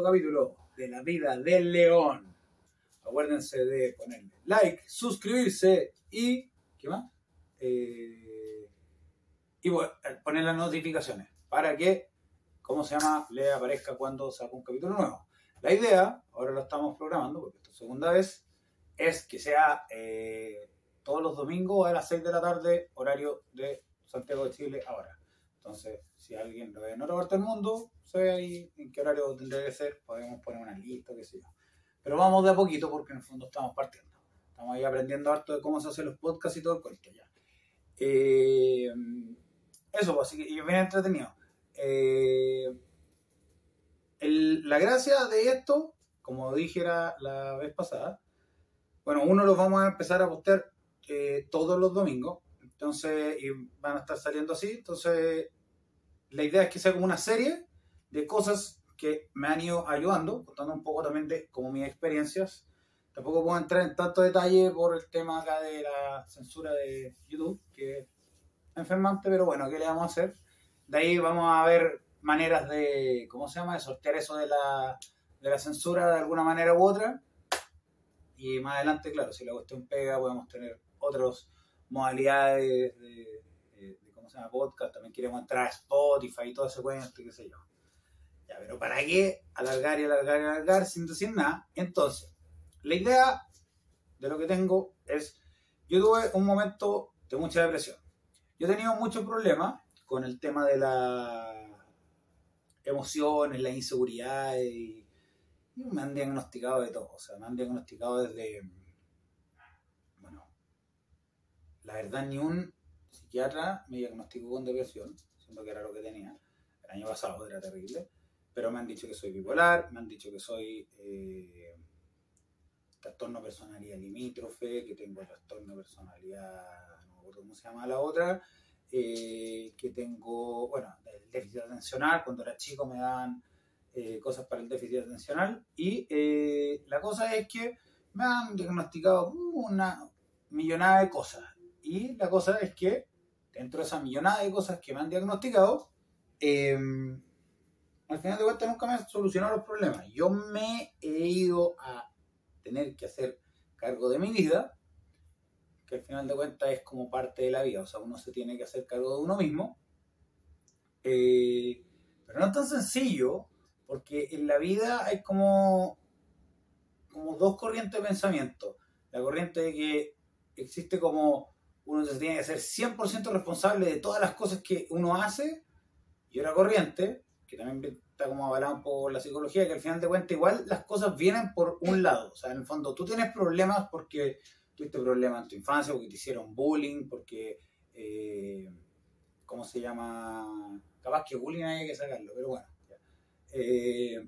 segundo capítulo de la vida del león. Acuérdense de ponerle like, suscribirse y. ¿Qué más? Eh, y bueno, poner las notificaciones para que, ¿cómo se llama?, le aparezca cuando saca un capítulo nuevo. La idea, ahora lo estamos programando, porque esta segunda vez, es que sea eh, todos los domingos a las 6 de la tarde, horario de Santiago de Chile, ahora. Entonces, si alguien lo ve en otra parte del mundo, sé ahí en qué horario tendría que ser, podemos poner una lista, qué sé yo. Pero vamos de a poquito porque en el fondo estamos partiendo. Estamos ahí aprendiendo harto de cómo se hacen los podcasts y todo el cuento ya. Eh, eso, pues, así que y bien entretenido. Eh, el- la gracia de esto, como dije la, la vez pasada, bueno, uno los vamos a empezar a postear eh, todos los domingos, entonces, y van a estar saliendo así, entonces, la idea es que sea como una serie de cosas que me han ido ayudando, contando un poco también de como mis experiencias. Tampoco puedo entrar en tanto detalle por el tema acá de la censura de YouTube, que es enfermante, pero bueno, ¿qué le vamos a hacer? De ahí vamos a ver maneras de, ¿cómo se llama?, de sortear eso de la, de la censura de alguna manera u otra. Y más adelante, claro, si la cuestión pega, podemos tener otras modalidades de, de- de, ¿cómo se llama?, podcast. También queremos entrar a Spotify y todo ese cuento, qué sé yo. Ya, pero ¿para qué alargar y alargar y alargar sin decir nada? Entonces, la idea de lo que tengo es, yo tuve un momento de mucha depresión. Yo he tenido muchos problemas con el tema de las emociones, la inseguridad y, y me han diagnosticado de todo. O sea, me han diagnosticado desde, bueno, la verdad ni un psiquiatra me diagnosticó con depresión, siendo que era lo que tenía. El año pasado era terrible. Pero me han dicho que soy bipolar, me han dicho que soy eh, trastorno personalidad limítrofe, que tengo trastorno personalidad, no me acuerdo cómo se llama la otra, eh, que tengo, bueno, el déficit atencional, cuando era chico me daban eh, cosas para el déficit atencional, y eh, la cosa es que me han diagnosticado una millonada de cosas, y la cosa es que dentro de esa millonada de cosas que me han diagnosticado, eh, al final de cuentas nunca me han solucionado los problemas. Yo me he ido a tener que hacer cargo de mi vida, que al final de cuentas es como parte de la vida, o sea, uno se tiene que hacer cargo de uno mismo. Eh, pero no es tan sencillo, porque en la vida hay como, como dos corrientes de pensamiento. La corriente de que existe como uno se tiene que ser 100% responsable de todas las cosas que uno hace, y otra corriente, que también está como poco por la psicología, que al final de cuentas igual las cosas vienen por un lado. O sea, en el fondo tú tienes problemas porque tuviste problemas en tu infancia, porque te hicieron bullying, porque, eh, ¿cómo se llama? Capaz que bullying hay que sacarlo, pero bueno. Eh,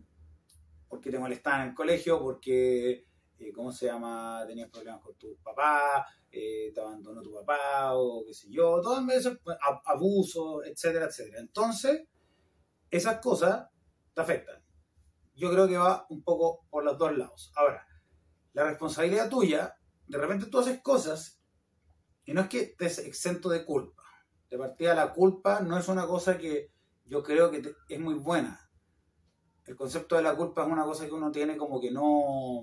porque te molestaban en el colegio, porque, eh, ¿cómo se llama? Tenías problemas con tu papá, eh, te abandonó tu papá, o qué sé yo, todo eso, pues, ab- abuso, etcétera, etcétera. Entonces, esas cosas te afectan. Yo creo que va un poco por los dos lados. Ahora, la responsabilidad tuya, de repente tú haces cosas y no es que estés exento de culpa. De partida, la culpa no es una cosa que yo creo que es muy buena. El concepto de la culpa es una cosa que uno tiene como que no...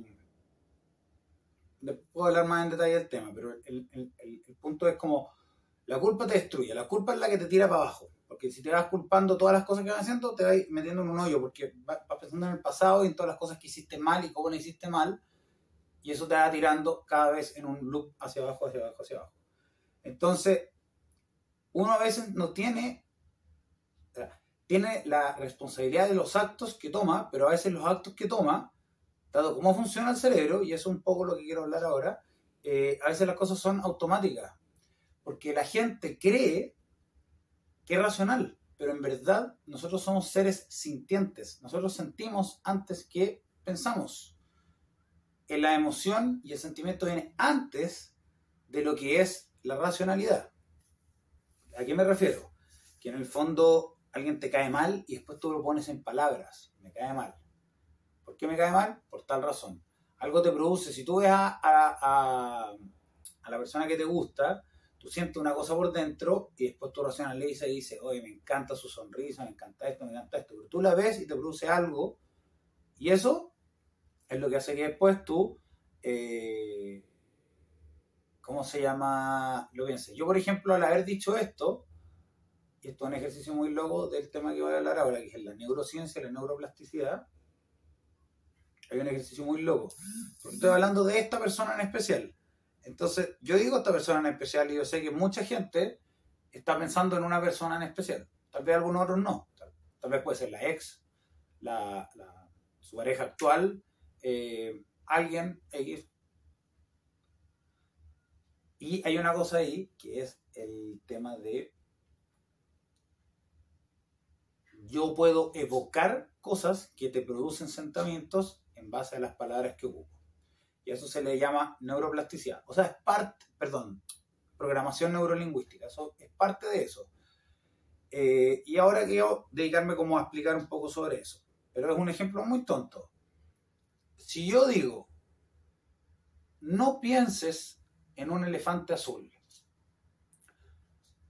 Puedo hablar más en detalle del tema, pero el, el- el- punto es como la culpa te destruye, la culpa es la que te tira para abajo. Porque si te vas culpando todas las cosas que vas haciendo, te vas metiendo en un hoyo, porque vas vas pensando en el pasado y en todas las cosas que hiciste mal y cómo lo hiciste mal, y eso te va tirando cada vez en un loop hacia abajo, hacia abajo, hacia abajo. Entonces, uno a veces no tiene, tiene la responsabilidad de los actos que toma, pero a veces los actos que toma, dado cómo funciona el cerebro, y eso es un poco lo que quiero hablar ahora, eh, a veces las cosas son automáticas, porque la gente cree que es racional, pero en verdad nosotros somos seres sintientes, nosotros sentimos antes que pensamos. En la emoción y el sentimiento viene antes de lo que es la racionalidad. ¿A qué me refiero? Que en el fondo alguien te cae mal y después tú lo pones en palabras. Me cae mal. ¿Por qué me cae mal? Por tal razón. Algo te produce, si tú ves a, a- a- la persona que te gusta, tú sientes una cosa por dentro y después tú racionalizas y dices, oye, me encanta su sonrisa, me encanta esto, me encanta esto. Pero tú la ves y te produce algo Y eso es lo que hace que después tú, eh, ¿cómo se llama? Lo pienses. Yo, por ejemplo, al haber dicho esto, y esto es un ejercicio muy loco del tema que voy a hablar ahora, que es la neurociencia la neuroplasticidad, hay un ejercicio muy loco. Estoy hablando de esta persona en especial. Entonces, yo digo esta persona en especial y yo sé que mucha gente está pensando en una persona en especial. Tal vez algunos otros no. Tal, vez puede ser la ex, la, su pareja actual, eh, alguien X. Y hay una cosa ahí que es el tema de yo puedo evocar cosas que te producen sentimientos en base a las palabras que ocupo. Y eso se le llama neuroplasticidad. O sea, es parte, perdón, programación neurolingüística. Eso es parte de eso. Eh, y ahora quiero dedicarme como a explicar un poco sobre eso. Pero es un ejemplo muy tonto. Si yo digo, no pienses en un elefante azul.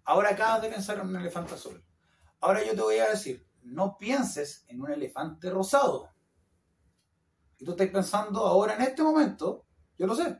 Ahora acabas de pensar en un elefante azul. Ahora yo te voy a decir, no pienses en un elefante rosado. Y tú estás pensando ahora en este momento, yo lo sé,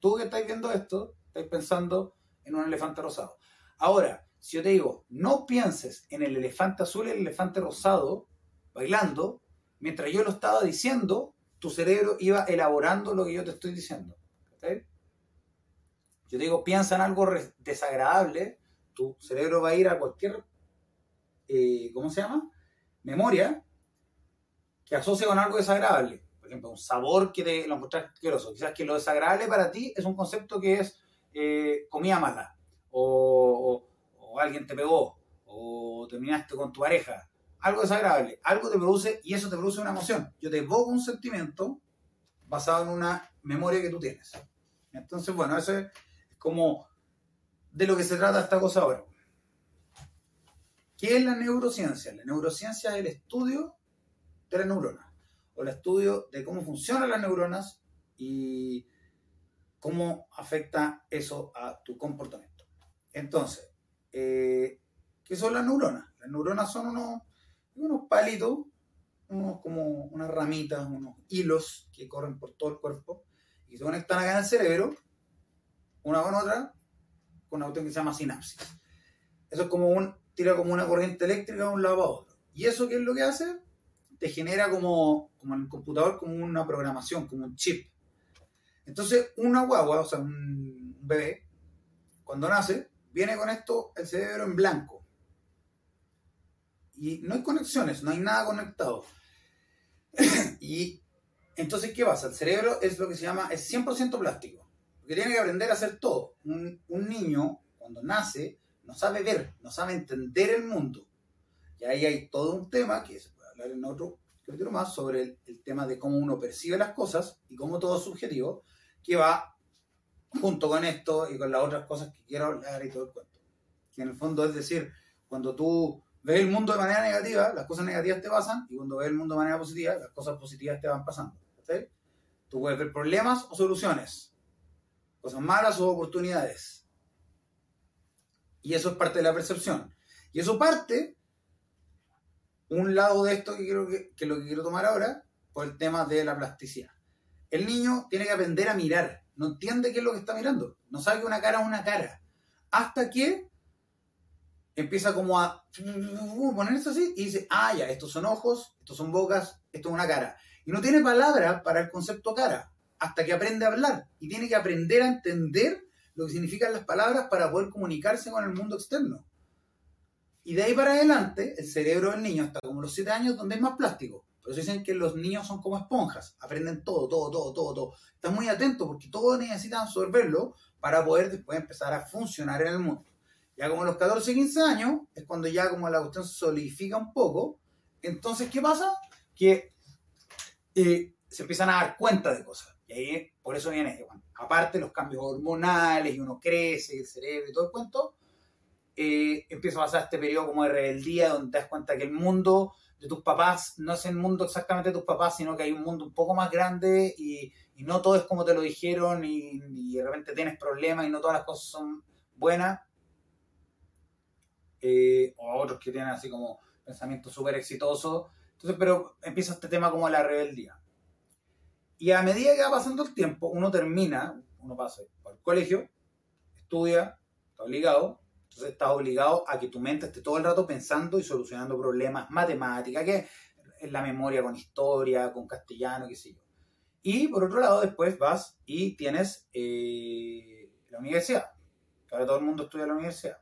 tú que estás viendo esto, estás pensando en un elefante rosado. Ahora, si yo te digo, no pienses en el elefante azul y el elefante rosado bailando, mientras yo lo estaba diciendo, tu cerebro iba elaborando lo que yo te estoy diciendo. Yo te digo, piensa en algo desagradable, tu cerebro va a ir a cualquier, eh, ¿cómo se llama? Memoria que asocia con algo desagradable ejemplo, un sabor que te lo encontrás asqueroso. Quizás que lo desagradable para ti es un concepto que es eh, comida mala, o, alguien te pegó, o terminaste con tu pareja. Algo desagradable, algo te produce, y eso te produce una emoción. Yo te evoco un sentimiento basado en una memoria que tú tienes. Entonces, bueno, eso es como de lo que se trata esta cosa ahora. ¿Qué es la neurociencia? La neurociencia es el estudio de la neurona el estudio de cómo funcionan las neuronas y cómo afecta eso a tu comportamiento. Entonces, eh, ¿qué son las neuronas? Las neuronas son unos, unos palitos, unos como unas ramitas, unos hilos que corren por todo el cuerpo y se conectan acá en el cerebro, una con otra, con una cuestión que se llama sinapsis. Eso es como un, tira como una corriente eléctrica de un lado a otro. ¿Y eso qué es lo que hace? Te genera como, como en el computador, como una programación, como un chip. Entonces, una guagua, o sea, un bebé, cuando nace, viene con esto el cerebro en blanco. Y no hay conexiones, no hay nada conectado. y entonces, ¿qué pasa? El cerebro es lo que se llama, es 100% plástico. Porque tiene que aprender a hacer todo. Un, un niño, cuando nace, no sabe ver, no sabe entender el mundo. Y ahí hay todo un tema que es en otro capítulo más sobre el, tema de cómo uno percibe las cosas y cómo todo es subjetivo, que va junto con esto y con las otras cosas que quiero hablar y todo el cuento. Que en el fondo es decir, cuando tú ves el mundo de manera negativa, las cosas negativas te pasan, y cuando ves el mundo de manera positiva, las cosas positivas te van pasando. Tú puedes ver problemas o soluciones, cosas malas o oportunidades. Y eso es parte de la percepción. Y eso parte un lado de esto que, quiero, que, lo que quiero tomar ahora, por el tema de la plasticidad. El niño tiene que aprender a mirar, no entiende qué es lo que está mirando, no sabe que una cara es una cara, hasta que empieza como a ponerse así y dice, ah, ya, estos son ojos, estos son bocas, esto es una cara. Y no tiene palabra para el concepto cara, hasta que aprende a hablar y tiene que aprender a entender lo que significan las palabras para poder comunicarse con el mundo externo. Y de ahí para adelante, el cerebro del niño, hasta como los 7 años, donde es más plástico. Pero se dicen que los niños son como esponjas, aprenden todo, todo, todo, todo, todo. Están muy atentos porque todo necesitan absorberlo para poder después empezar a funcionar en el mundo. Ya como los 14, 15 años, es cuando ya como la cuestión se solidifica un poco. Entonces, ¿qué pasa? Que eh, se empiezan a dar cuenta de cosas. Y ahí, por eso viene, bueno, aparte los cambios hormonales, y uno crece, el cerebro y todo el cuento, eh, empieza a pasar este periodo como de rebeldía, donde te das cuenta que el mundo de tus papás no es el mundo exactamente de tus papás, sino que hay un mundo un poco más grande y, no todo es como te lo dijeron y, de repente tienes problemas y no todas las cosas son buenas. Eh, o otros que tienen así como pensamientos súper exitosos Entonces, pero empieza este tema como la rebeldía. Y a medida que va pasando el tiempo, uno termina, uno pasa por el colegio, estudia, está obligado, entonces estás obligado a que tu mente esté todo el rato pensando y solucionando problemas, matemáticas, que es la memoria con historia, con castellano, qué sé yo. Y por otro lado, después vas y tienes eh, la universidad, que ahora todo el mundo estudia en la universidad.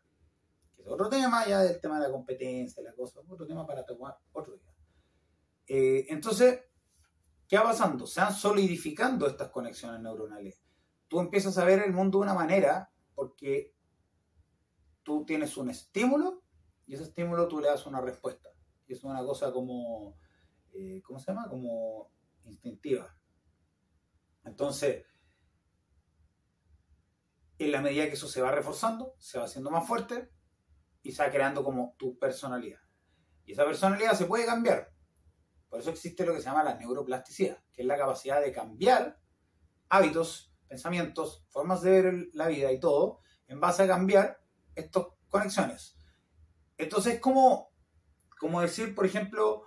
Que es otro tema ya del tema de la competencia, la cosa, otro tema para tomar otro día. Eh, entonces, ¿qué va pasando? Se van solidificando estas conexiones neuronales. Tú empiezas a ver el mundo de una manera porque tú tienes un estímulo y ese estímulo tú le das una respuesta. Y es una cosa como, eh, ¿cómo se llama? Como instintiva. Entonces, en la medida que eso se va reforzando, se va haciendo más fuerte y se va creando como tu personalidad. Y esa personalidad se puede cambiar. Por eso existe lo que se llama la neuroplasticidad, que es la capacidad de cambiar hábitos, pensamientos, formas de ver la vida y todo, en base a cambiar estas conexiones. Entonces es como, como decir, por ejemplo,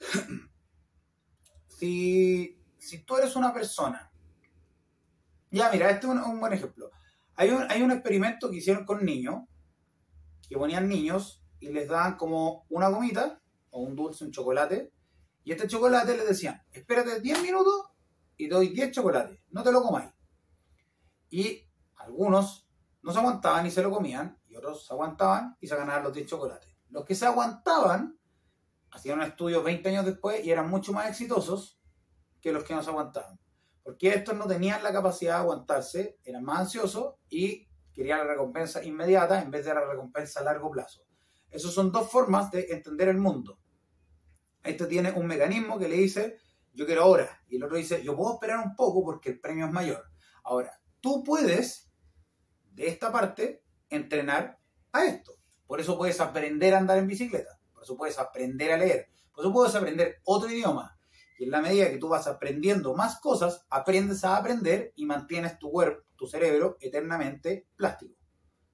si, si tú eres una persona, ya mira, este es un, buen ejemplo. Hay un, hay un experimento que hicieron con niños, que ponían niños y les daban como una gomita o un dulce, un chocolate, y este chocolate les decían, espérate 10 minutos y doy 10 chocolates, no te lo comáis. Y algunos no se aguantaban y se lo comían, y otros se aguantaban y se ganaban los 10 chocolates. Los que se aguantaban hacían un estudio 20 años después y eran mucho más exitosos que los que no se aguantaban. Porque estos no tenían la capacidad de aguantarse, eran más ansiosos y querían la recompensa inmediata en vez de la recompensa a largo plazo. Esas son dos formas de entender el mundo. Este tiene un mecanismo que le dice, yo quiero ahora. Y el otro dice, yo puedo esperar un poco porque el premio es mayor. Ahora, tú puedes, de esta parte, entrenar a esto. Por eso puedes aprender a andar en bicicleta. Por eso puedes aprender a leer. Por eso puedes aprender otro idioma. Y en la medida que tú vas aprendiendo más cosas, aprendes a aprender y mantienes tu cuerpo, tu cerebro eternamente plástico.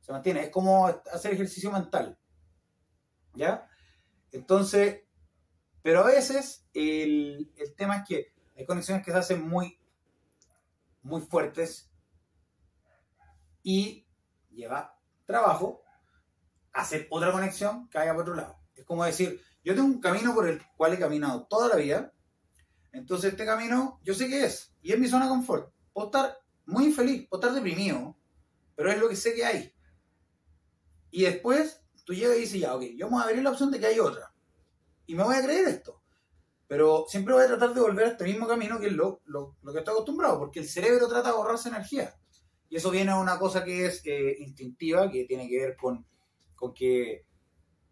Se mantiene. Es como hacer ejercicio mental. ¿Ya? Entonces, pero a veces el, tema es que hay conexiones que se hacen muy, muy fuertes y lleva trabajo hacer otra conexión que haya por otro lado. Es como decir, yo tengo un camino por el cual he caminado toda la vida, entonces este camino yo sé qué es y es mi zona de confort. Puedo estar muy infeliz, puedo estar deprimido, pero es lo que sé que hay. Y después tú llegas y dices, ya, ok, yo vamos a abrir la opción de que hay otra y me voy a creer esto. Pero siempre voy a tratar de volver a este mismo camino que es lo, lo, que estoy acostumbrado, porque el cerebro trata de ahorrarse energía. Y eso viene a una cosa que es eh, instintiva, que tiene que ver con, con que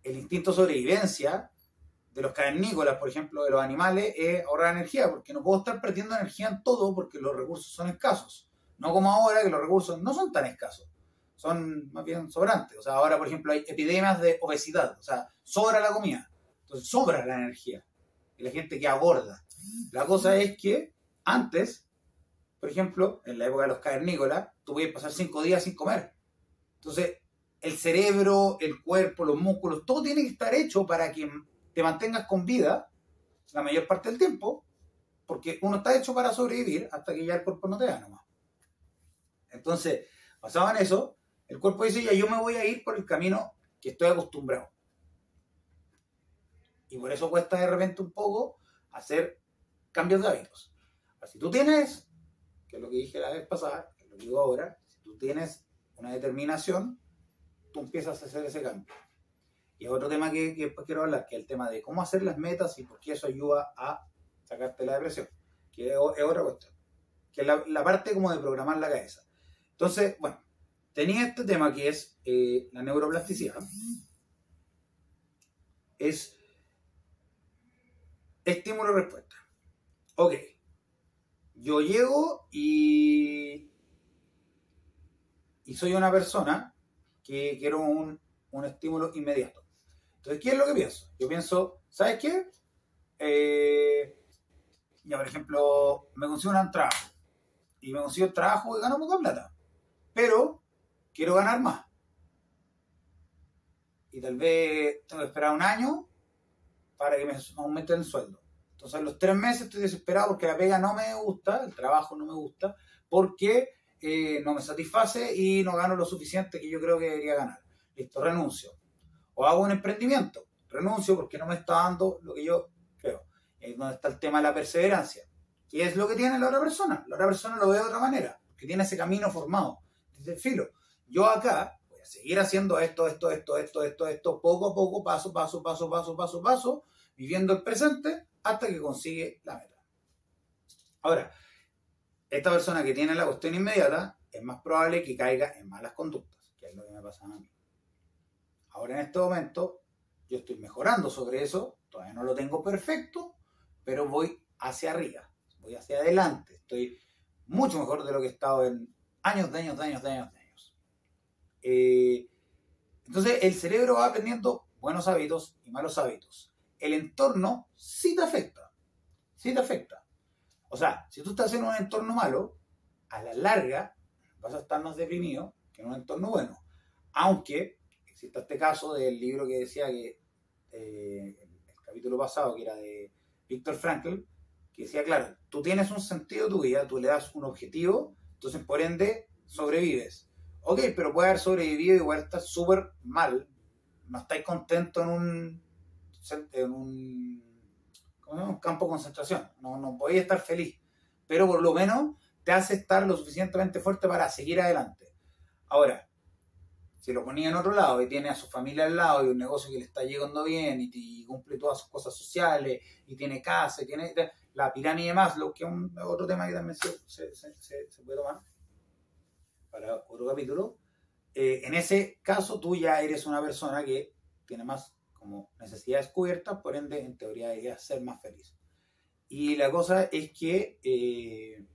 el instinto de sobrevivencia de los cavernícolas, por ejemplo, de los animales, es ahorrar energía, porque no puedo estar perdiendo energía en todo porque los recursos son escasos. No como ahora que los recursos no son tan escasos, son más bien sobrantes. O sea, ahora, por ejemplo, hay epidemias de obesidad, o sea, sobra la comida. Entonces sobra la energía y la gente que aborda. La cosa es que antes, por ejemplo, en la época de los cavernícolas, tú podías pasar cinco días sin comer. Entonces, el cerebro, el cuerpo, los músculos, todo tiene que estar hecho para que te mantengas con vida la mayor parte del tiempo, porque uno está hecho para sobrevivir hasta que ya el cuerpo no te da nomás. Entonces, basado en eso, el cuerpo dice, ya yo me voy a ir por el camino que estoy acostumbrado. Y por eso cuesta de repente un poco hacer cambios de hábitos. si tú tienes, que es lo que dije la vez pasada, digo ahora, si tú tienes una determinación, tú empiezas a hacer ese cambio. Y otro tema que, después quiero hablar, que es el tema de cómo hacer las metas y por qué eso ayuda a sacarte la depresión, que es, otra cuestión, que es la, parte como de programar la cabeza. Entonces, bueno, tenía este tema que es eh, la neuroplasticidad. Es Estímulo-respuesta. Ok. Yo llego y. Y soy una persona que quiero un, estímulo inmediato. Entonces, ¿qué es lo que pienso? Yo pienso, ¿sabes qué? Eh, ya, por ejemplo, me consigo un trabajo. Y me consigo el trabajo y gano poca plata. Pero quiero ganar más. Y tal vez tengo que esperar un año para que me aumenten el sueldo. Entonces, los tres meses estoy desesperado porque la pega no me gusta, el trabajo no me gusta, porque eh, no me satisface y no gano lo suficiente que yo creo que debería ganar. Listo, renuncio. O hago un emprendimiento. Renuncio porque no me está dando lo que yo creo. Es donde está el tema de la perseverancia. ¿Qué es lo que tiene la otra persona? La otra persona lo ve de otra manera, que tiene ese camino formado. Dice, filo, yo acá voy a seguir haciendo esto, esto, esto, esto, esto, esto, poco a poco, paso, paso, paso, paso, paso, paso, viviendo el presente hasta que consigue la meta. Ahora, esta persona que tiene la cuestión inmediata es más probable que caiga en malas conductas, que es lo que me pasa a mí. Ahora en este momento yo estoy mejorando sobre eso, todavía no lo tengo perfecto, pero voy hacia arriba, voy hacia adelante, estoy mucho mejor de lo que he estado en años, de años, de años, de años, años. Eh, entonces el cerebro va aprendiendo buenos hábitos y malos hábitos. El entorno sí te afecta, sí te afecta. O sea, si tú estás en un entorno malo, a la larga vas a estar más deprimido que en un entorno bueno. Aunque existe este caso del libro que decía que eh, el capítulo pasado, que era de Víctor Frankl, que decía, claro, tú tienes un sentido de tu vida, tú le das un objetivo, entonces por ende sobrevives. Ok, pero puede haber sobrevivido y igual estar súper mal, no estáis contento en un, en un un campo de concentración, no, no podéis estar feliz, pero por lo menos te hace estar lo suficientemente fuerte para seguir adelante. Ahora, si lo ponía en otro lado y tiene a su familia al lado y un negocio que le está llegando bien y, cumple todas sus cosas sociales y tiene casa y tiene la pirámide de Maslow, que es otro tema que también se, puede tomar para otro capítulo, eh, en ese caso tú ya eres una persona que tiene más como necesidades cubiertas, por ende, en teoría debería ser más feliz. Y la cosa es que, eh,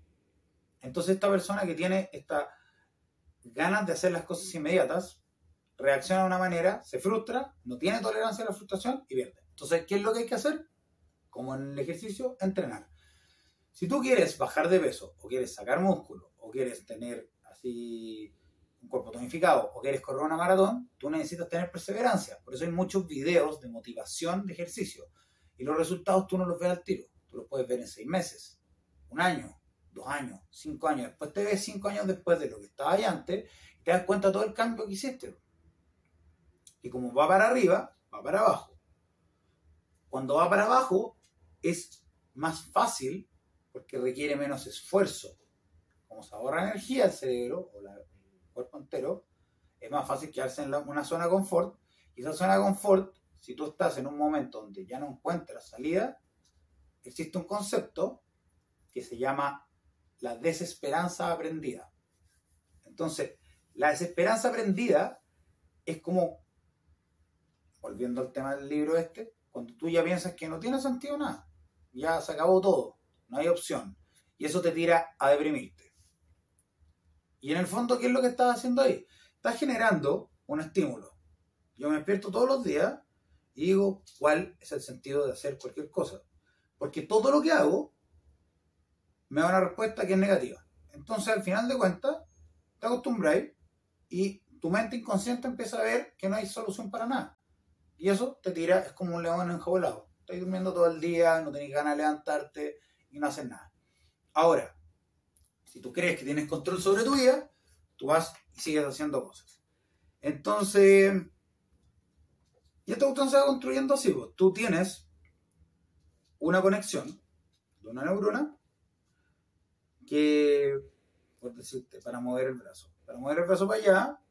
entonces esta persona que tiene esta ganas de hacer las cosas inmediatas, reacciona de una manera, se frustra, no tiene tolerancia a la frustración y pierde. Entonces, ¿qué es lo que hay que hacer? Como en el ejercicio, entrenar. Si tú quieres bajar de peso, o quieres sacar músculo, o quieres tener así un cuerpo tonificado o quieres correr una maratón, tú necesitas tener perseverancia. Por eso hay muchos videos de motivación de ejercicio. Y los resultados tú no los ves al tiro. Tú los puedes ver en seis meses, un año, dos años, cinco años. Después te ves cinco años después de lo que estaba ahí antes y te das cuenta de todo el cambio que hiciste. Y como va para arriba, va para abajo. Cuando va para abajo es más fácil porque requiere menos esfuerzo. Como se ahorra energía el cerebro o la, cuerpo entero, es más fácil quedarse en una zona de confort. Y esa zona de confort, si tú estás en un momento donde ya no encuentras salida, existe un concepto que se llama la desesperanza aprendida. Entonces, la desesperanza aprendida es como, volviendo al tema del libro este, cuando tú ya piensas que no tiene sentido nada, ya se acabó todo, no hay opción, y eso te tira a deprimirte. Y en el fondo, ¿qué es lo que estás haciendo ahí? Estás generando un estímulo. Yo me despierto todos los días y digo, ¿cuál es el sentido de hacer cualquier cosa? Porque todo lo que hago me da una respuesta que es negativa. Entonces, al final de cuentas, te acostumbras y tu mente inconsciente empieza a ver que no hay solución para nada. Y eso te tira, es como un león enjaulado. Estás durmiendo todo el día, no tenés ganas de levantarte y no haces nada. Ahora, si tú crees que tienes control sobre tu vida, tú vas y sigues haciendo cosas. Entonces, y esta cuestión se va construyendo así. Pues. Tú tienes una conexión de una neurona que, por decirte, para mover el brazo. Para mover el brazo para allá,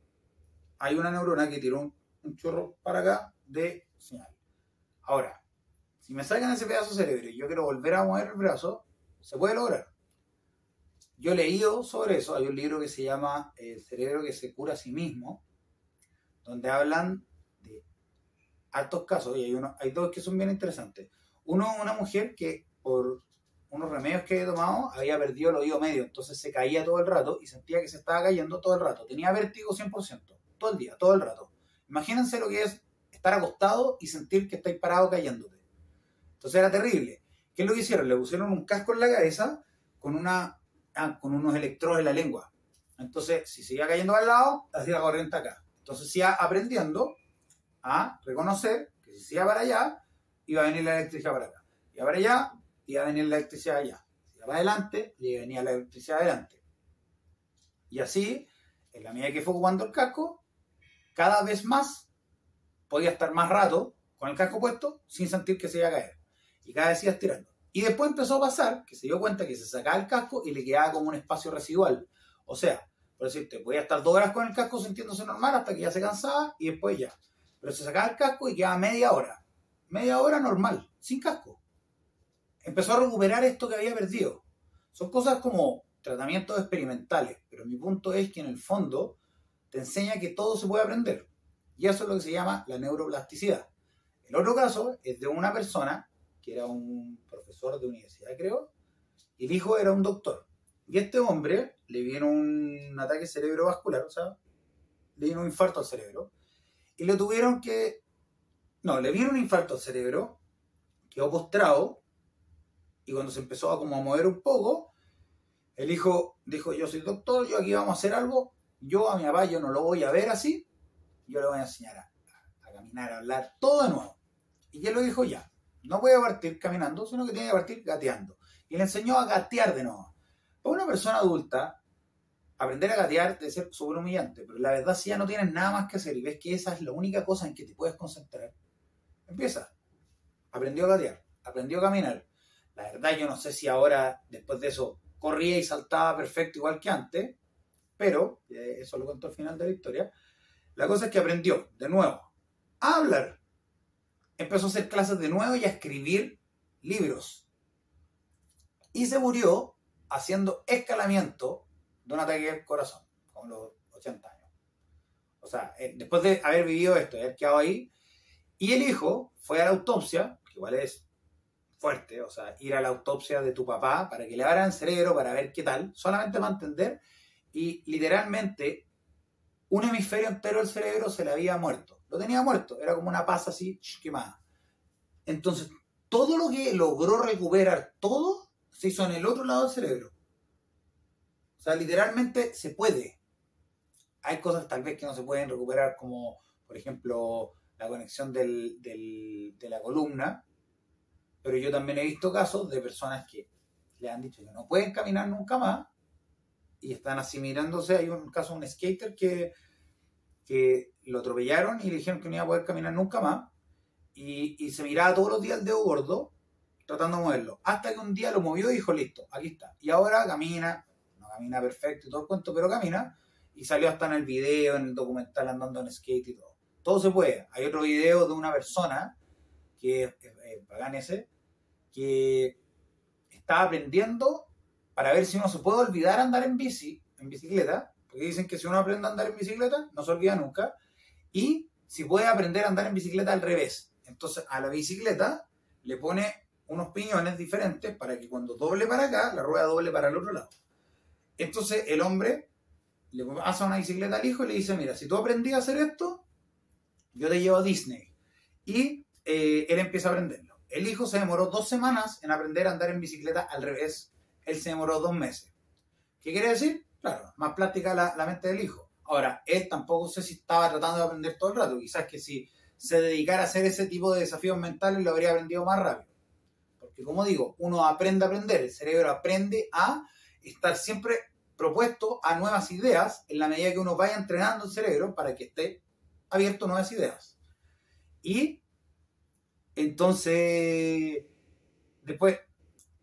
hay una neurona que tira un, chorro para acá de señal. Ahora, si me sacan ese pedazo de cerebro y yo quiero volver a mover el brazo, se puede lograr. Yo he leído sobre eso, hay un libro que se llama El cerebro que se cura a sí mismo, donde hablan de altos casos, y hay, uno, hay dos que son bien interesantes. Uno, una mujer que por unos remedios que había tomado había perdido el oído medio, entonces se caía todo el rato y sentía que se estaba cayendo todo el rato. Tenía vértigo 100%, todo el día, todo el rato. Imagínense lo que es estar acostado y sentir que estáis parado cayéndote. Entonces era terrible. ¿Qué es lo que hicieron? Le pusieron un casco en la cabeza con una Ah, con unos electrodos en la lengua. Entonces, si seguía cayendo al lado, hacía corriente acá. Entonces, siga aprendiendo a reconocer que si sigue para allá, iba a venir la electricidad para acá. Y para allá, iba a venir la electricidad allá. Y para adelante, y venía la electricidad adelante. Y así, en la medida que fue ocupando el casco, cada vez más podía estar más rato con el casco puesto sin sentir que se iba a caer. Y cada vez iba estirando. Y después empezó a pasar que se dio cuenta que se sacaba el casco y le quedaba como un espacio residual. O sea, por decirte, podía estar dos horas con el casco sintiéndose normal hasta que ya se cansaba y después ya. Pero se sacaba el casco y quedaba media hora. Media hora normal, sin casco. Empezó a recuperar esto que había perdido. Son cosas como tratamientos experimentales, pero mi punto es que en el fondo te enseña que todo se puede aprender. Y eso es lo que se llama la neuroplasticidad. El otro caso es de una persona que era un profesor de universidad, creo, y el hijo era un doctor. Y este hombre le vino un ataque cerebrovascular, o sea, le vino un infarto al cerebro, y le tuvieron que... No, le vino un infarto al cerebro, quedó postrado, y cuando se empezó a como a mover un poco, el hijo dijo, yo soy doctor, yo aquí vamos a hacer algo, yo a mi papá yo no lo voy a ver así, yo le voy a enseñar a, a caminar, a hablar, todo de nuevo. Y él lo dijo ya, no puede partir caminando, sino que tiene que partir gateando. Y le enseñó a gatear de nuevo. Para una persona adulta, aprender a gatear debe ser súper humillante, pero la verdad si ya no tienes nada más que hacer y ves que esa es la única cosa en que te puedes concentrar, empieza. Aprendió a gatear, aprendió a caminar. La verdad yo no sé si ahora, después de eso, corría y saltaba perfecto igual que antes, pero, eh, eso lo contó al final de la historia, la cosa es que aprendió de nuevo a hablar, empezó a hacer clases de nuevo y a escribir libros. Y se murió haciendo escalamiento de un ataque al corazón, con los 80 años. O sea, eh, después de haber vivido esto, haber quedado ahí, y el hijo fue a la autopsia, que igual es fuerte, o sea, ir a la autopsia de tu papá para que le abran cerebro, para ver qué tal, solamente para entender, y literalmente un hemisferio entero del cerebro se le había muerto. Lo tenía muerto, era como una pasa así quemada. Entonces, todo lo que logró recuperar, todo, se hizo en el otro lado del cerebro. O sea, literalmente se puede. Hay cosas tal vez que no se pueden recuperar, como por ejemplo la conexión del, de la columna, pero yo también he visto casos de personas que le han dicho que no pueden caminar nunca más y están asimilándose. Hay un caso un skater que, que lo atropellaron y le dijeron que no iba a poder caminar nunca más y, y se miraba todos los días el dedo gordo tratando de moverlo. Hasta que un día lo movió y dijo, listo, aquí está. Y ahora camina, no camina perfecto y todo el cuento, pero camina. Y salió hasta en el video, en el documental andando en skate y todo. Todo se puede. Hay otro video de una persona que es eh, ese, que está aprendiendo para ver si uno se puede olvidar andar en bici, en bicicleta, porque dicen que si uno aprende a andar en bicicleta, no se olvida nunca, y si puede aprender a andar en bicicleta al revés. Entonces a la bicicleta le pone unos piñones diferentes para que cuando doble para acá, la rueda doble para el otro lado. Entonces el hombre le pasa una bicicleta al hijo y le dice, mira, si tú aprendí a hacer esto, yo te llevo a Disney. Y eh, él empieza a aprenderlo. El hijo se demoró dos semanas en aprender a andar en bicicleta al revés. Él se demoró dos meses. ¿Qué quiere decir? Claro, más práctica la, la mente del hijo. Ahora, él tampoco sé si estaba tratando de aprender todo el rato. Quizás que si se dedicara a hacer ese tipo de desafíos mentales lo habría aprendido más rápido. Porque como digo, uno aprende a aprender, el cerebro aprende a estar siempre propuesto a nuevas ideas en la medida que uno vaya entrenando el cerebro para que esté abierto a nuevas ideas. Y entonces, después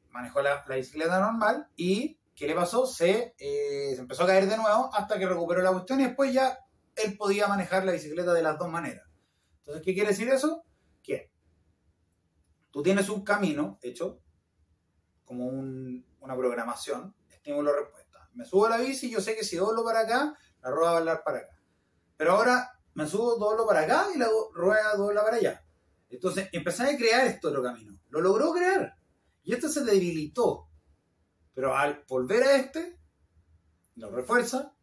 manejó la, bicicleta normal y ¿qué le pasó? Se, eh, se empezó a caer de nuevo hasta que recuperó la cuestión y después ya él podía manejar la bicicleta de las dos maneras. Entonces, ¿qué quiere decir eso? Que tú tienes un camino hecho como una programación, estímulo-respuesta. Me subo a la bici y yo sé que si doblo para acá, la rueda va a hablar para acá. Pero ahora me subo, doblo para acá y la rueda dobla para allá. Entonces empezó a crear este otro camino. Lo logró crear. Y este se debilitó. Pero al volver a este, lo refuerza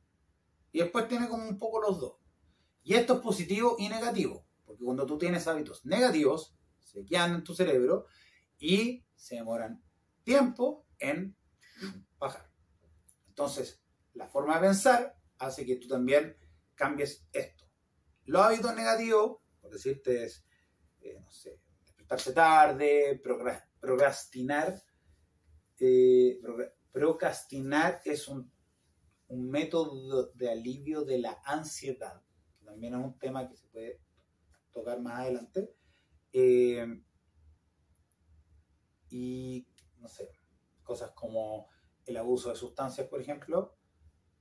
y después tiene como un poco los dos. Y esto es positivo y negativo. Porque cuando tú tienes hábitos negativos, se quedan en tu cerebro y se demoran tiempo en bajar. Entonces, la forma de pensar hace que tú también cambies esto. Los hábitos negativos, por decirte, es eh, no sé, acostarse tarde, procrastinar. Eh, procrastinar es un, un método de alivio de la ansiedad, también es un tema que se puede tocar más adelante. Eh, y, no sé, cosas como el abuso de sustancias, por ejemplo,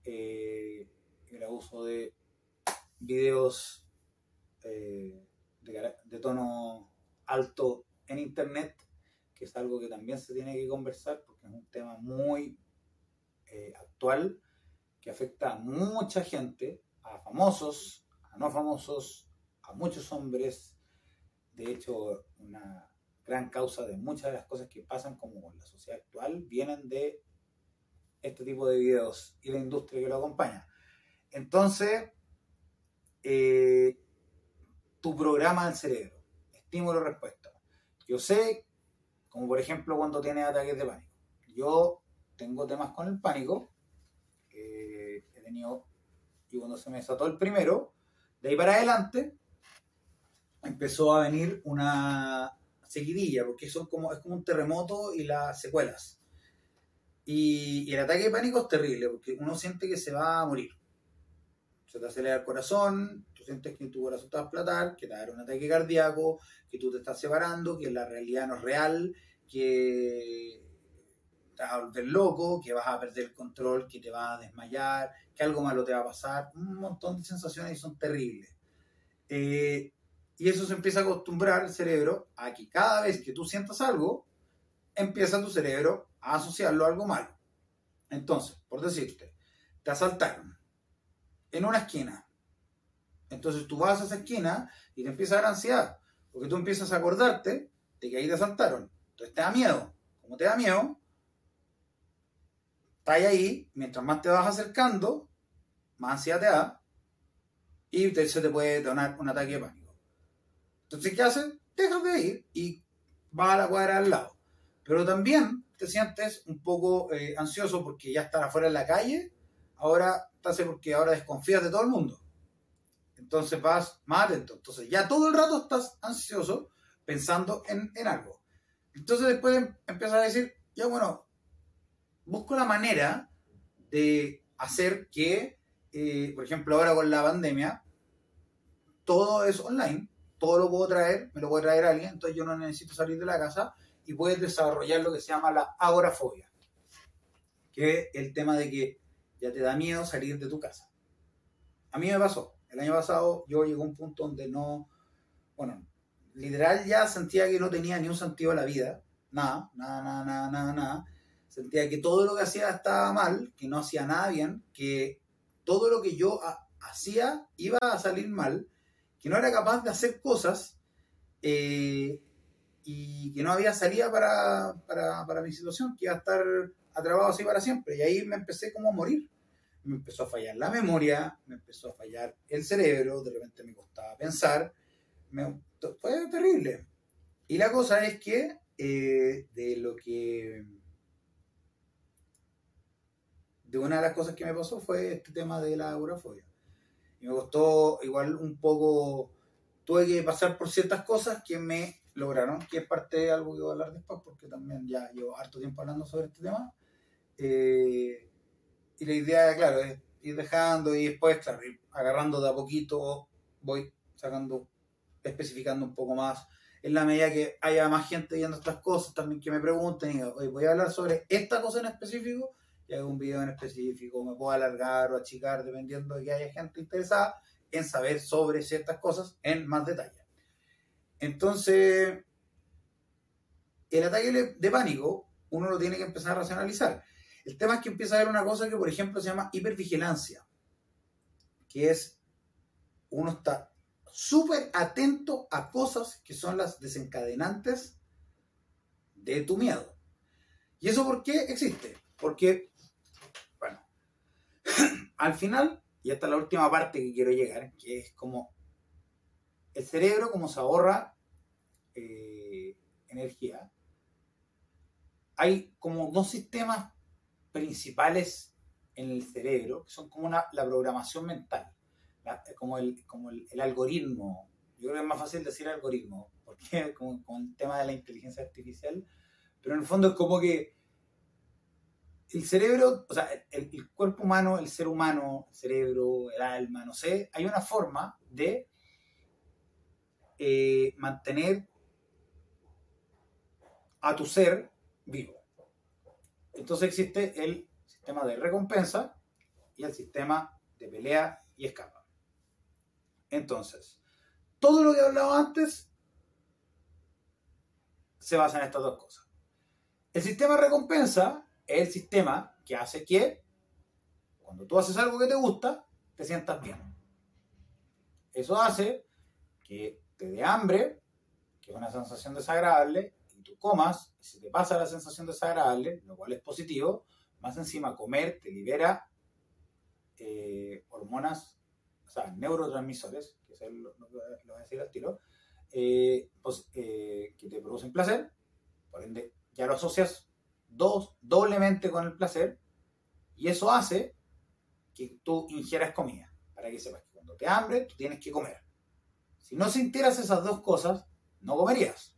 eh, el abuso de videos eh, de, tono alto en Internet, que es algo que también se tiene que conversar porque es un tema muy actual que afecta a mucha gente, a famosos, a no famosos, a muchos hombres. De hecho, una gran causa de muchas de las cosas que pasan como en la sociedad actual vienen de este tipo de videos y la industria que lo acompaña. Entonces, eh, tu programa del cerebro, estímulo-respuesta. Yo sé, como por ejemplo cuando tienes ataques de pánico. Yo tengo temas con el pánico, he tenido, y cuando se me desató el primero, de ahí para adelante, empezó a venir una seguidilla, porque son como, es como un terremoto y las secuelas. Y, el ataque de pánico es terrible, porque uno siente que se va a morir. Se te acelera el corazón, tú sientes que tu corazón te va a explotar, que te va a dar un ataque cardíaco, que tú te estás separando, que la realidad no es real, que te vas a volver loco, que vas a perder el control, que te vas a desmayar, que algo malo te va a pasar. Un montón de sensaciones y son terribles. Eh, y eso se empieza a acostumbrar el cerebro a que cada vez que tú sientas algo, empieza tu cerebro a asociarlo a algo malo. Entonces, por decirte, te asaltaron en una esquina. Entonces tú vas a esa esquina y te empieza a dar ansiedad, porque tú empiezas a acordarte de que ahí te asaltaron. Entonces te da miedo. Como te da miedo, estás ahí, mientras más te vas acercando, más ansiedad te da y se te puede donar un ataque de pánico. Entonces, ¿qué haces? Dejas de ir y vas a la cuadra al lado. Pero también te sientes un poco eh, ansioso porque ya estás afuera en la calle, ahora estás porque ahora desconfías de todo el mundo. Entonces vas más atento. Entonces ya todo el rato estás ansioso pensando en, algo. Entonces después em, empiezas a decir, ya bueno, busco la manera de hacer que, eh, por ejemplo, ahora con la pandemia, todo es online todo lo puedo traer, me lo puede traer alguien, entonces yo no necesito salir de la casa y puedes desarrollar lo que se llama la agorafobia, que es el tema de que ya te da miedo salir de tu casa. A mí me pasó, el año pasado yo llegué a un punto donde no, bueno, literal ya sentía que no tenía ni un sentido a la vida, nada, nada, nada, nada, nada, nada. Sentía que todo lo que hacía estaba mal, que no hacía nada bien, que todo lo que yo hacía iba a salir mal que no era capaz de hacer cosas eh, y que no había salida para, para, mi situación, que iba a estar atrapado así para siempre. Y ahí me empecé como a morir. Me empezó a fallar la memoria, me empezó a fallar el cerebro, de repente me costaba pensar. fue terrible. Y la cosa es que eh, de lo que... De una de las cosas que me pasó fue este tema de la agorafobia. Y me costó igual un poco, tuve que pasar por ciertas cosas que me lograron, que es parte de algo que voy a hablar después, porque también ya llevo harto tiempo hablando sobre este tema. Eh, y la idea, claro, es ir dejando y después, claro, ir agarrando de a poquito, voy sacando, especificando un poco más. En la medida que haya más gente viendo estas cosas, también que me pregunten, y digo, voy a hablar sobre esta cosa en específico, y hago un video en específico, me puedo alargar o achicar dependiendo de que haya gente interesada en saber sobre ciertas cosas en más detalle. Entonces, el ataque de pánico uno lo tiene que empezar a racionalizar. El tema es que empieza a haber una cosa que, por ejemplo, se llama hipervigilancia, que es uno está súper atento a cosas que son las desencadenantes de tu miedo. ¿Y eso por qué existe? Porque al final, y es la última parte que quiero llegar, que es como el cerebro, como se ahorra eh, energía, hay como dos sistemas principales en el cerebro, que son como la programación mental, como, el, como el, algoritmo, yo creo que es más fácil decir algoritmo, porque con, con el tema de la inteligencia artificial, pero en el fondo es como que el cerebro, o sea, el, el, cuerpo humano, el ser humano, el cerebro, el alma, no sé, hay una forma de eh, mantener a tu ser vivo. Entonces existe el sistema de recompensa y el sistema de pelea y escapa. Entonces, todo lo que he hablado antes se basa en estas dos cosas. El sistema de recompensa es el sistema que hace que cuando tú haces algo que te gusta, te sientas bien. Eso hace que te dé hambre, que es una sensación desagradable, tú comas, si te pasa la sensación desagradable, lo cual es positivo, más encima comer te libera eh, hormonas, o sea, neurotransmisores, que es lo, lo, voy a decir al tiro, eh, pues, eh, que te producen placer, por ende ya lo asocias dos, doblemente con el placer, y eso hace que tú ingieras comida, para que sepas que cuando te hambre, tú tienes que comer. Si no sintieras esas dos cosas, no comerías.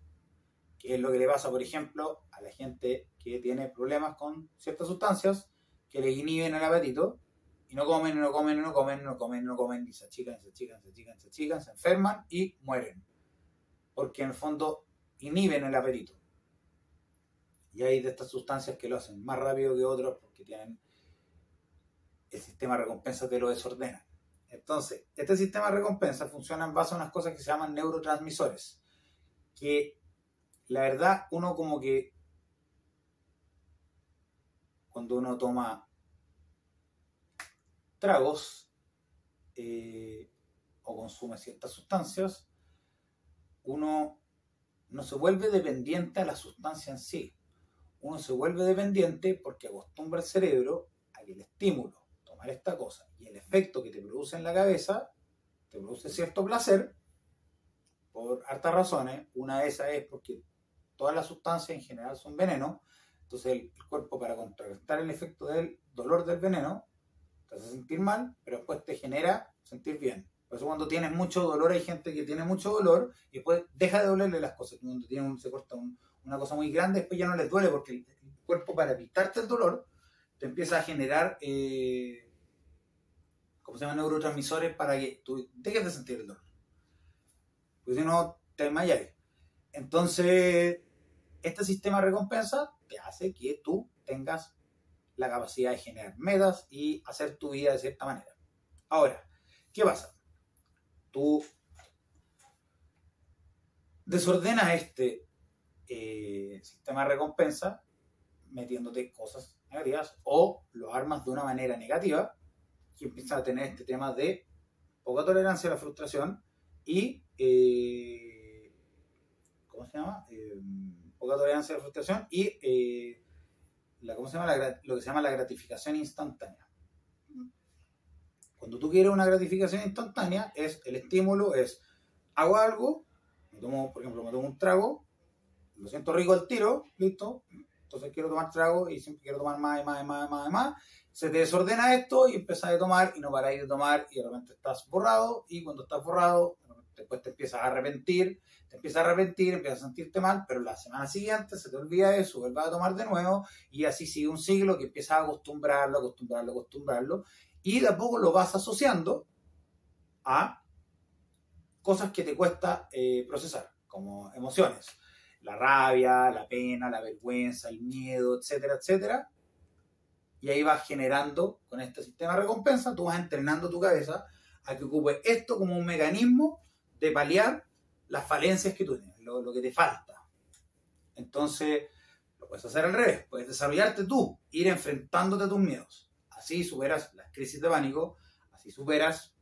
Que es lo que le pasa, por ejemplo, a la gente que tiene problemas con ciertas sustancias que le inhiben el apetito y no comen, no comen, no comen, no comen, no comen, y se achican, se achican, se achican, se achican, se enferman y mueren. Porque en el fondo inhiben el apetito. Y hay de estas sustancias que lo hacen más rápido que otros porque tienen el sistema de recompensa que lo desordena. Entonces, este sistema de recompensa funciona en base a unas cosas que se llaman neurotransmisores, que la verdad uno como que cuando uno toma tragos eh, o consume ciertas sustancias, uno no se vuelve dependiente a la sustancia en sí uno se vuelve dependiente porque acostumbra el cerebro a que el estímulo, tomar esta cosa, y el efecto que te produce en la cabeza, te produce cierto placer, por hartas razones. Una de esas es porque todas las sustancias en general son veneno, entonces el, cuerpo para contrarrestar el efecto del dolor del veneno, te hace sentir mal, pero después te genera sentir bien. Por eso cuando tienes mucho dolor hay gente que tiene mucho dolor y después deja de dolerle las cosas. Cuando tiene se corta un, una cosa muy grande, después ya no les duele porque el, cuerpo para evitarte el dolor te empieza a generar, eh, ¿cómo se llama? Neurotransmisores para que tú dejes de sentir el dolor. Porque si no, te desmayas. Entonces, este sistema de recompensa te hace que tú tengas la capacidad de generar metas y hacer tu vida de cierta manera. Ahora, ¿qué pasa? Tú desordenas este eh, sistema de recompensa metiéndote cosas negativas o lo armas de una manera negativa y empiezas a tener este tema de poca tolerancia a la frustración y eh, ¿cómo se llama? Eh, poca la frustración y la, ¿cómo se llama? lo que se llama la gratificación instantánea. Cuando tú quieres una gratificación instantánea, es el estímulo, es hago algo, me tomo, por ejemplo, me tomo un trago, lo siento rico al tiro, listo, entonces quiero tomar trago y siempre quiero tomar más y más y más y más y más. Se te desordena esto y empiezas a tomar y no paráis de tomar y de repente estás borrado y cuando estás borrado, después te empiezas a arrepentir, te empiezas a arrepentir, empiezas a sentirte mal, pero la semana siguiente se te olvida eso, vuelves a tomar de nuevo y así sigue un ciclo que empiezas a acostumbrarlo, acostumbrarlo, acostumbrarlo y de a poco lo vas asociando a cosas que te cuesta eh, procesar, como emociones la rabia, la pena, la vergüenza, el miedo, etcétera, etcétera. Y ahí vas generando, con este sistema de recompensa, tú vas entrenando tu cabeza a que ocupe esto como un mecanismo de paliar las falencias que tú tienes, lo, lo que te falta. Entonces, lo puedes hacer al revés, puedes desarrollarte tú, ir enfrentándote a tus miedos. Así superas las crisis de pánico, así superas,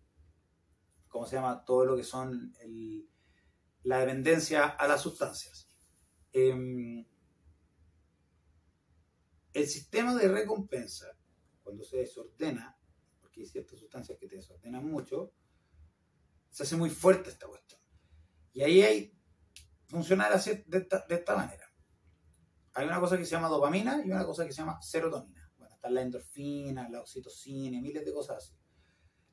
¿cómo se llama? Todo lo que son el, la dependencia a las sustancias. Em, el sistema de recompensa, cuando se desordena, porque hay ciertas sustancias que te desordenan mucho, se hace muy fuerte esta cuestión. Y ahí hay funcionar así, de, esta, manera. Hay una cosa que se llama dopamina y una cosa que se llama serotonina. Bueno, está la endorfina, la oxitocina, miles de cosas así.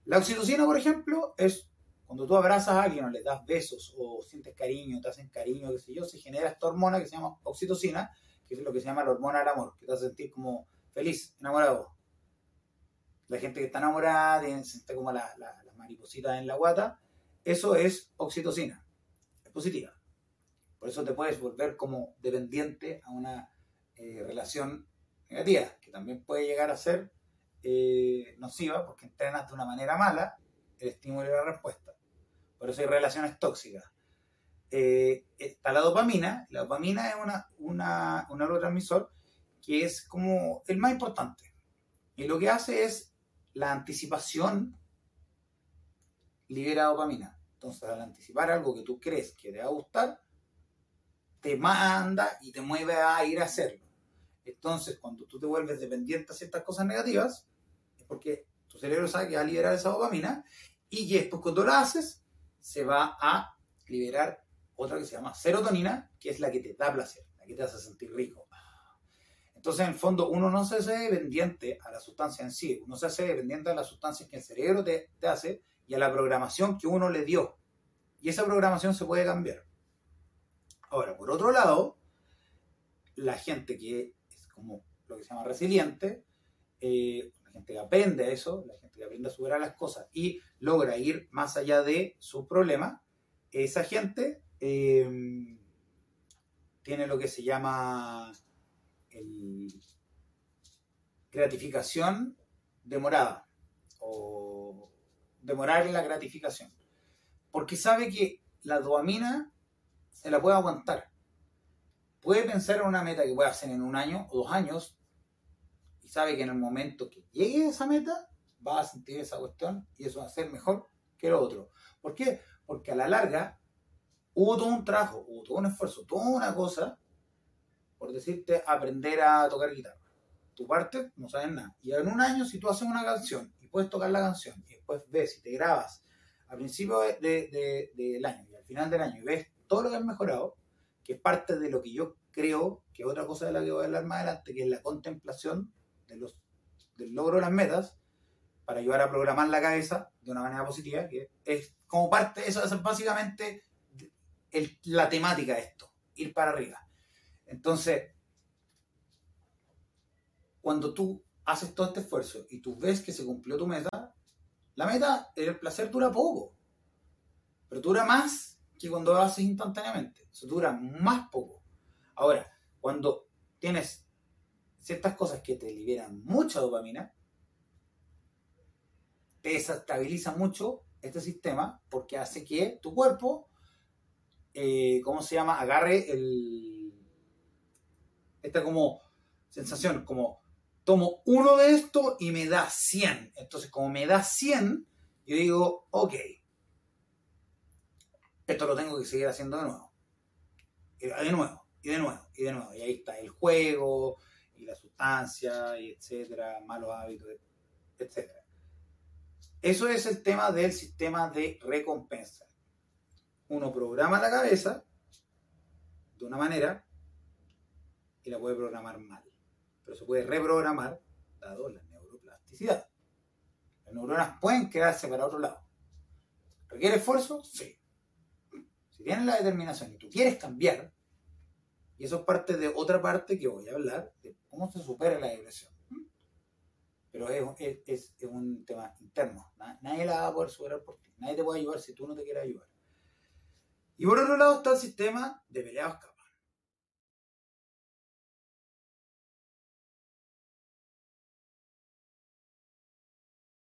La oxitocina, por ejemplo, es Cuando tú abrazas a alguien o le das besos o sientes cariño, te hacen cariño, qué sé yo, se genera esta hormona que se llama oxitocina, que es lo que se llama la hormona del amor, que te hace sentir como feliz, enamorado. La gente que está enamorada, tiene, siente como la, la, las maripositas en la guata, eso es oxitocina, es positiva. Por eso te puedes volver como dependiente a una eh, relación negativa, que también puede llegar a ser eh, nociva porque entrenas de una manera mala el estímulo y la respuesta. Por eso hay relaciones tóxicas. Eh, está la dopamina. La dopamina es una, una, un neurotransmisor que es como el más importante. Y lo que hace es la anticipación libera dopamina. Entonces, al anticipar algo que tú crees que te va a gustar, te manda y te mueve a ir a hacerlo. Entonces, cuando tú te vuelves dependiente a ciertas cosas negativas, es porque tu cerebro sabe que va a liberar esa dopamina y después cuando lo haces, se va a liberar otra que se llama serotonina, que es la que te da placer, la que te hace sentir rico. Entonces, en fondo, uno no se hace dependiente a la sustancia en sí, uno se hace dependiente a las sustancias que el cerebro te, te hace y a la programación que uno le dio. Y esa programación se puede cambiar. Ahora, por otro lado, la gente que es como lo que se llama resiliente, eh, la gente que aprende eso, la gente que aprende a superar las cosas y logra ir más allá de su problema, esa gente eh, tiene lo que se llama gratificación demorada demorar la gratificación. Porque sabe que la dopamina se la puede aguantar. Puede pensar en una meta que puede hacer en un año o dos años y sabe que en el momento que llegue a esa meta va a sentir esa cuestión y eso va a ser mejor que lo otro. ¿Por qué? Porque a la larga hubo todo un trabajo, hubo todo un esfuerzo, toda una cosa, por decirte, aprender a tocar guitarra. Tu parte no sabes nada. Y en un año, si tú haces una canción puedes tocar la canción y después ves y te grabas al principio del de, de, año y al final del año y ves todo lo que has mejorado, que es parte de lo que yo creo, que otra cosa de la que voy a hablar más adelante, que es la contemplación de los, del logro de las metas, para ayudar a programar la cabeza de una manera positiva, que es como parte, eso es básicamente el, la temática de esto, ir para arriba. Entonces, cuando tú haces todo este esfuerzo y tú ves que se cumplió tu meta, la meta, el placer dura poco, pero dura más que cuando lo haces instantáneamente. Eso dura más poco. Ahora, cuando tienes ciertas cosas que te liberan mucha dopamina, te desestabiliza mucho este sistema porque hace que tu cuerpo, eh, ¿cómo se llama? Agarre el... Esta como sensación, como tomo uno de esto y me da 100. Entonces, como me da 100, yo digo, ok, esto lo tengo que seguir haciendo de nuevo. De nuevo, y de nuevo, y de nuevo. Y ahí está el juego, y la sustancia, y etcétera, malos hábitos, etcétera. Eso es el tema del sistema de recompensa. Uno programa la cabeza de una manera y la puede programar mal. Pero se puede reprogramar dado la neuroplasticidad. Las neuronas pueden quedarse para otro lado. ¿Requiere esfuerzo? Sí. Si tienes la determinación y tú quieres cambiar, y eso es parte de otra parte que voy a hablar, de cómo se supera la depresión. Pero es, un tema interno. Nadie la va a poder superar por ti. Nadie te puede ayudar si tú no te quieres ayudar. Y por otro lado está el sistema de peleados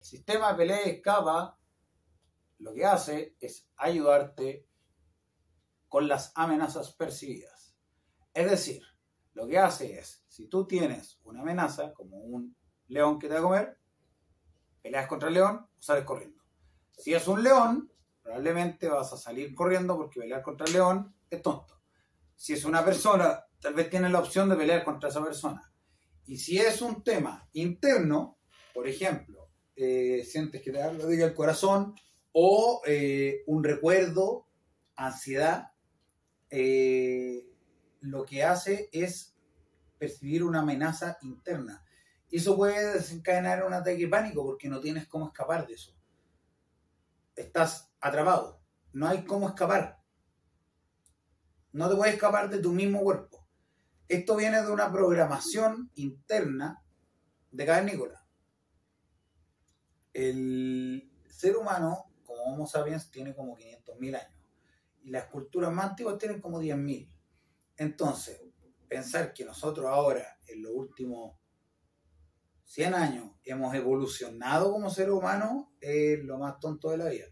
Sistema pelea y escapa lo que hace es ayudarte con las amenazas percibidas. Es decir, lo que hace es, si tú tienes una amenaza, como un león que te va a comer, peleas contra el león o sales corriendo. Si es un león, probablemente vas a salir corriendo porque pelear contra el león es tonto. Si es una persona, tal vez tienes la opción de pelear contra esa persona. Y si es un tema interno, por ejemplo, eh, sientes que te da el corazón o eh, un recuerdo, ansiedad, eh, lo que hace es percibir una amenaza interna. Y eso puede desencadenar un ataque pánico porque no tienes cómo escapar de eso. estás atrapado. No hay cómo escapar. No te puedes escapar de tu mismo cuerpo. Esto viene de una programación interna de cavernícola. El ser humano, como Homo sapiens, tiene como 500.000 años. Y las culturas más antiguas tienen como 10.000. Entonces, pensar que nosotros ahora, en los últimos 100 años, hemos evolucionado como ser humano es lo más tonto de la vida.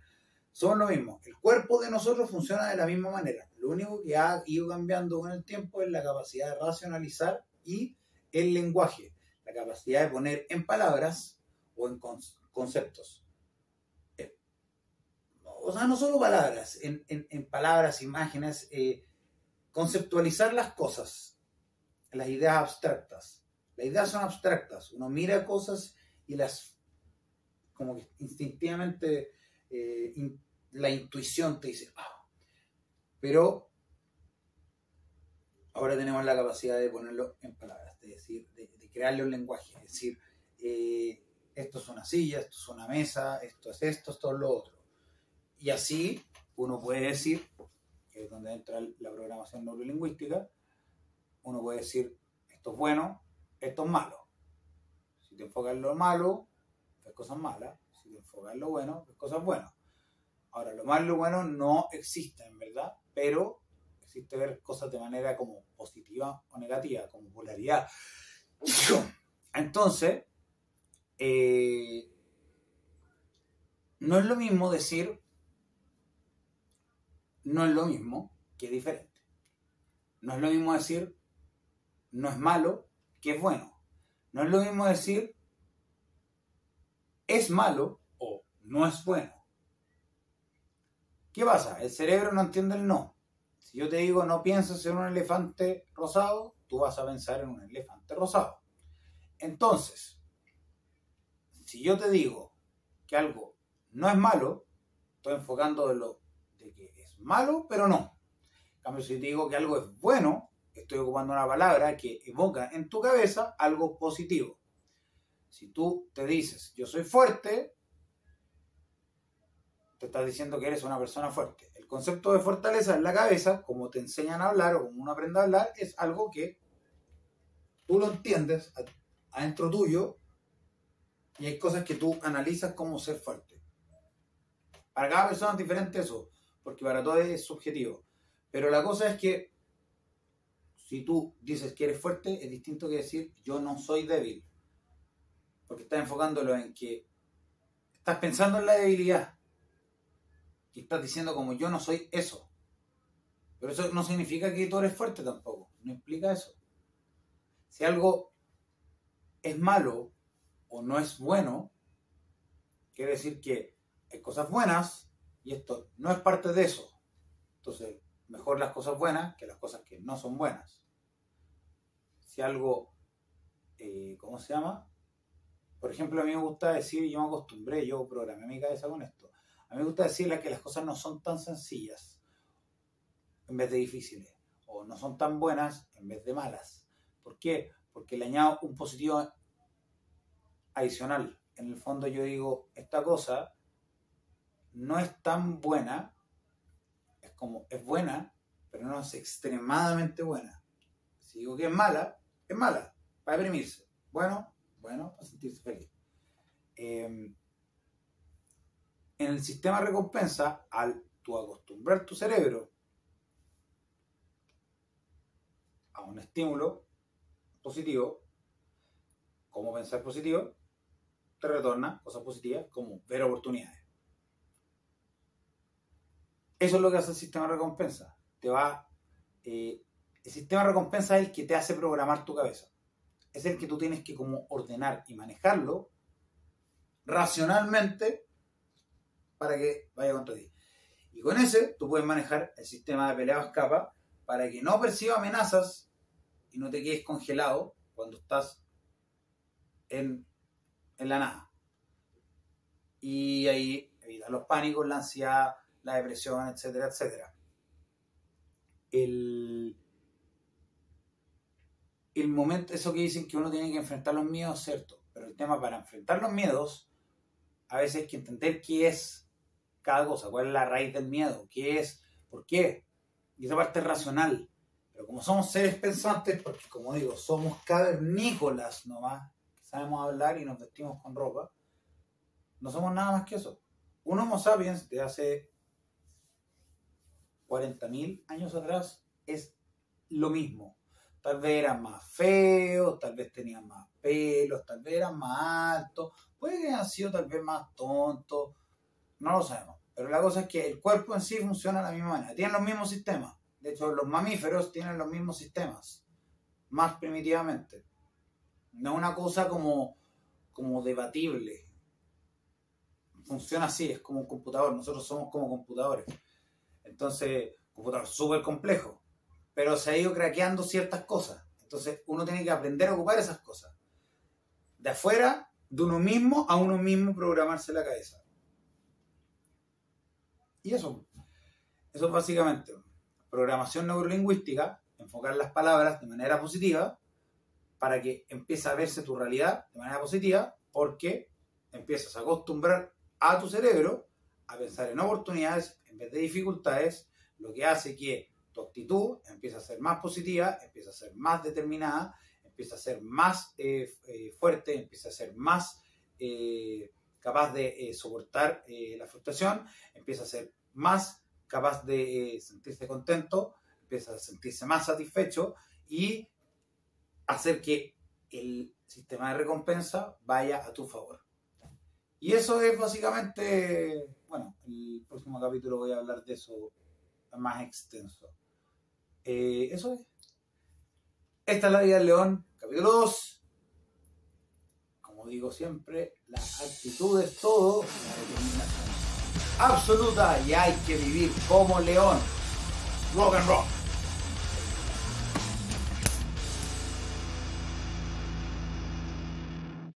Son lo mismo. El cuerpo de nosotros funciona de la misma manera. Lo único que ha ido cambiando con el tiempo es la capacidad de racionalizar y el lenguaje. La capacidad de poner en palabras o en conceptos. Eh, o sea, no solo palabras, en, palabras, imágenes, eh, conceptualizar las cosas, las ideas abstractas. Las ideas son abstractas. Uno mira cosas y las, como que instintivamente, eh, la intuición te dice, ah". pero ahora tenemos la capacidad de ponerlo en palabras, de decir, de, crearle un lenguaje, es decir, esto es una silla, esto es una mesa, esto es esto, esto es lo otro. Y así uno puede decir, que es donde entra la programación neurolingüística, uno puede decir, esto es bueno, esto es malo. Si te enfocas en lo malo, ves cosas malas. Si te enfocas en lo bueno, ves cosas buenas. Ahora, lo malo y lo bueno no existen, ¿verdad? Pero existe ver cosas de manera como positiva o negativa, como polaridad. Entonces, eh, no es lo mismo decir, no es lo mismo que diferente. No es lo mismo decir, no es malo que es bueno. No es lo mismo decir es malo o no es bueno. ¿Qué pasa? El cerebro no entiende el no. Si yo te digo no pienses en un elefante rosado, tú vas a pensar en un elefante rosado. Entonces, si yo te digo que algo no es malo, estoy enfocando de lo de que es malo, pero no. En cambio, si te digo que algo es bueno, estoy ocupando una palabra que evoca en tu cabeza algo positivo. Si tú te dices, yo soy fuerte, te estás diciendo que eres una persona fuerte. El concepto de fortaleza en la cabeza, como te enseñan a hablar o como uno aprende a hablar, es algo que tú lo entiendes adentro tuyo y hay cosas que tú analizas como ser fuerte. Para cada persona es diferente eso, porque para todos es subjetivo. Pero la cosa es que si tú dices que eres fuerte, es distinto que decir yo no soy débil. Porque estás enfocándolo en que estás pensando en la debilidad. Y estás diciendo como yo no soy eso. Pero eso no significa que tú eres fuerte tampoco. No implica eso. Si algo es malo o no es bueno, quiere decir que hay cosas buenas y esto no es parte de eso. Entonces, mejor las cosas buenas que las cosas que no son buenas. Si algo, eh, ¿cómo se llama? Por ejemplo, a mí me gusta decir, yo me acostumbré, yo programé mi cabeza con esto. A mí me gusta decirle que las cosas no son tan sencillas en vez de difíciles, o no son tan buenas en vez de malas. ¿Por qué? Porque le añado un positivo adicional. En el fondo yo digo, esta cosa no es tan buena como es buena, pero no es extremadamente buena. Si digo que es mala, es mala, para deprimirse. Bueno, bueno, para sentirse feliz. Em, en el sistema recompensa, al tú acostumbrar tu cerebro a un estímulo positivo, como pensar positivo, te retorna cosas positivas como ver oportunidades. Eso es lo que hace el sistema de recompensa. Te va, eh, el sistema de recompensa es el que te hace programar tu cabeza. Es el que tú tienes que como ordenar y manejarlo racionalmente para que vaya contra ti. Y con ese tú puedes manejar el sistema de pelea escapa para que no perciba amenazas y no te quedes congelado cuando estás en, en la nada. Y ahí los pánicos, la ansiedad, la depresión, etcétera, etcétera. El, el momento, eso que dicen que uno tiene que enfrentar los miedos, cierto, pero el tema para enfrentar los miedos, a veces hay que entender qué es cada cosa, cuál es la raíz del miedo, qué es, por qué. Y esa parte racional. Pero como somos seres pensantes, porque como digo, somos cavernícolas nomás, sabemos hablar y nos vestimos con ropa, no somos nada más que eso. Un Homo sapiens de hace 40.000 años atrás es lo mismo. Tal vez eran más feos, tal vez tenían más pelos, tal vez eran más altos, puede que hayan sido tal vez más tontos, no lo sabemos. Pero la cosa es que el cuerpo en sí funciona de la misma manera, tienen los mismos sistemas. De hecho, los mamíferos tienen los mismos sistemas, más primitivamente. No es una cosa como, como debatible. Funciona así, es como un computador. Nosotros somos como computadores. Entonces, computador súper complejo. Pero se ha ido craqueando ciertas cosas. Entonces, uno tiene que aprender a ocupar esas cosas. De afuera, de uno mismo, a uno mismo programarse la cabeza. Y eso. Eso es básicamente programación neurolingüística, enfocar las palabras de manera positiva para que empiece a verse tu realidad de manera positiva, porque empiezas a acostumbrar a tu cerebro a pensar en oportunidades en vez de dificultades, lo que hace que tu actitud empiece a ser más positiva, empieza a ser más determinada, empieza a ser más eh, eh, fuerte, empieza a ser más eh, capaz de soportar la frustración, empieza a ser más capaz de sentirse contento, empieza a sentirse más satisfecho y hacer que el sistema de recompensa vaya a tu favor. Y eso es básicamente, bueno, el próximo capítulo voy a hablar de eso más extenso. Eh, eso es. Esta es la vida del león, capítulo 2. Como digo siempre, la actitud es todo, la determinación absoluta y hay que vivir como león. Rock and roll.